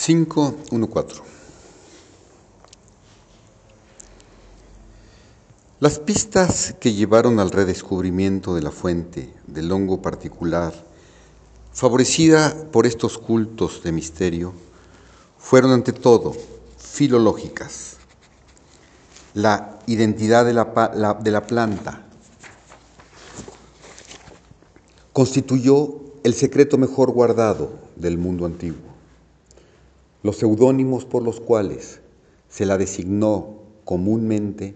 5.1.4 Las pistas que llevaron al redescubrimiento de la fuente del hongo particular, favorecida por estos cultos de misterio, fueron ante todo filológicas. La identidad de la, de la planta constituyó el secreto mejor guardado del mundo antiguo. Los seudónimos por los cuales se la designó comúnmente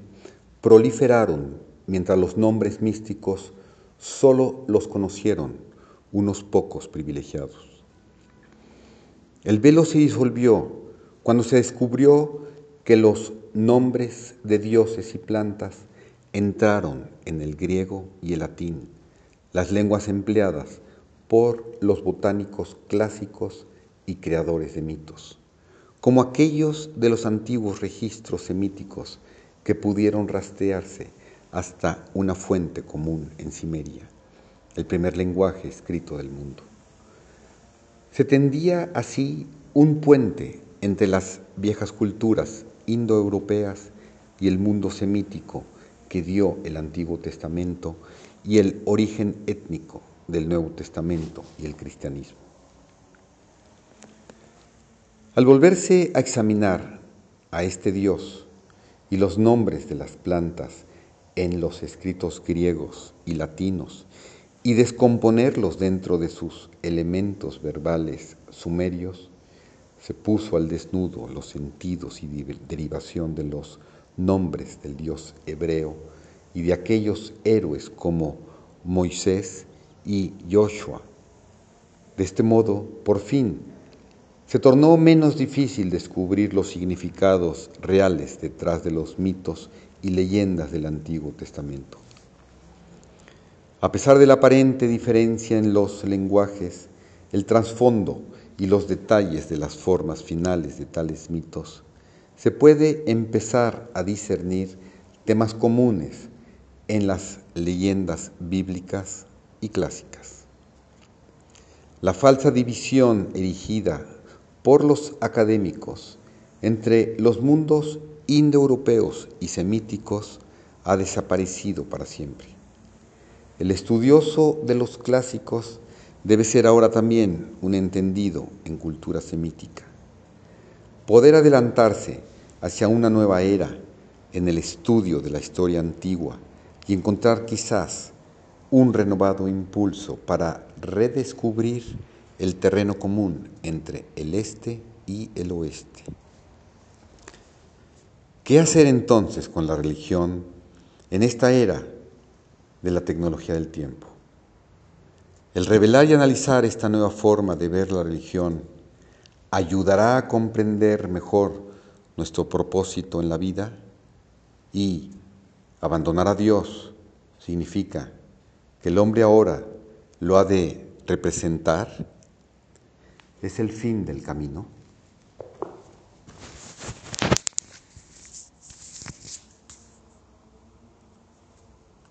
proliferaron mientras los nombres místicos solo los conocieron unos pocos privilegiados. El velo se disolvió cuando se descubrió que los nombres de dioses y plantas entraron en el griego y el latín, las lenguas empleadas por los botánicos clásicos y creadores de mitos, como aquellos de los antiguos registros semíticos que pudieron rastrearse hasta una fuente común en Cimeria, el primer lenguaje escrito del mundo. Se tendía así un puente entre las viejas culturas indoeuropeas y el mundo semítico que dio el Antiguo Testamento y el origen étnico del Nuevo Testamento y el cristianismo. Al volverse a examinar a este Dios y los nombres de las plantas en los escritos griegos y latinos y descomponerlos dentro de sus elementos verbales sumerios, se puso al desnudo los sentidos y derivación de los nombres del Dios hebreo y de aquellos héroes como Moisés y Joshua. De este modo, por fin, se tornó menos difícil descubrir los significados reales detrás de los mitos y leyendas del Antiguo Testamento. A pesar de la aparente diferencia en los lenguajes, el trasfondo y los detalles de las formas finales de tales mitos, se puede empezar a discernir temas comunes en las leyendas bíblicas y clásicas. La falsa división erigida por los académicos entre los mundos indoeuropeos y semíticos ha desaparecido para siempre. El estudioso de los clásicos debe ser ahora también un entendido en cultura semítica. Poder adelantarse hacia una nueva era en el estudio de la historia antigua y encontrar quizás un renovado impulso para redescubrir el terreno común entre el este y el oeste. ¿Qué hacer entonces con la religión en esta era de la tecnología del tiempo? El revelar y analizar esta nueva forma de ver la religión ayudará a comprender mejor nuestro propósito en la vida y abandonar a Dios significa que el hombre ahora lo ha de representar es el fin del camino.